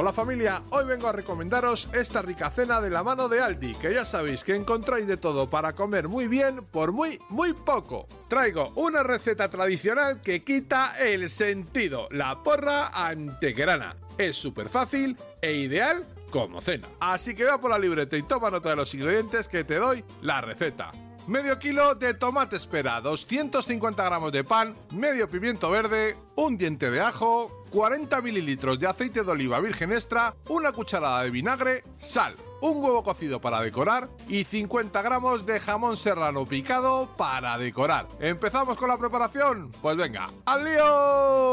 Hola familia, hoy vengo a recomendaros esta rica cena de la mano de Aldi, que ya sabéis que encontráis de todo para comer muy bien por muy, muy poco. Traigo una receta tradicional que quita el sentido, la porra antequerana. Es súper fácil e ideal como cena. Así que va por la libreta y toma nota de los ingredientes que te doy la receta. Medio kilo de tomate espera, 250 gramos de pan, medio pimiento verde, un diente de ajo, 40 mililitros de aceite de oliva virgen extra, una cucharada de vinagre, sal, un huevo cocido para decorar y 50 gramos de jamón serrano picado para decorar. ¿Empezamos con la preparación? Pues venga, ¡al lío!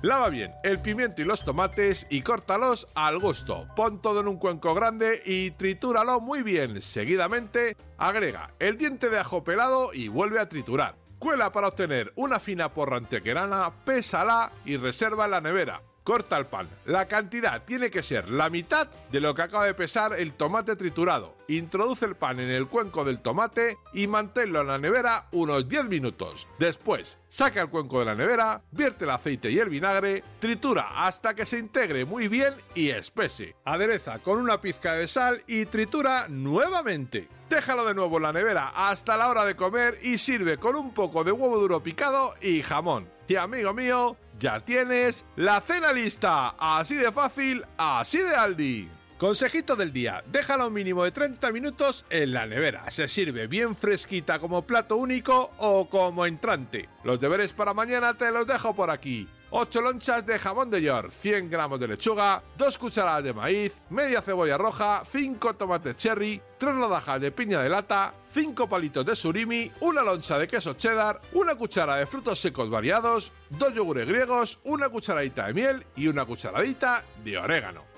Lava bien el pimiento y los tomates y córtalos al gusto. Pon todo en un cuenco grande y tritúralo muy bien. Seguidamente, agrega el diente de ajo pelado y vuelve a triturar. Cuela para obtener una fina porra antequerana, pésala y reserva en la nevera. Corta el pan. La cantidad tiene que ser la mitad de lo que acaba de pesar el tomate triturado. Introduce el pan en el cuenco del tomate y manténlo en la nevera unos 10 minutos. Después, saca el cuenco de la nevera, vierte el aceite y el vinagre, tritura hasta que se integre muy bien y espese. Adereza con una pizca de sal y tritura nuevamente. Déjalo de nuevo en la nevera hasta la hora de comer y sirve con un poco de huevo duro picado y jamón. Y amigo mío, ya tienes la cena lista. Así de fácil, así de Aldi. Consejito del día, déjala un mínimo de 30 minutos en la nevera. Se sirve bien fresquita como plato único o como entrante. Los deberes para mañana te los dejo por aquí. 8 lonchas de jamón de york, 100 gramos de lechuga, 2 cucharadas de maíz, media cebolla roja, 5 tomates cherry, 3 rodajas de piña de lata, 5 palitos de surimi, una loncha de queso cheddar, una cuchara de frutos secos variados, 2 yogures griegos, una cucharadita de miel y una cucharadita de orégano.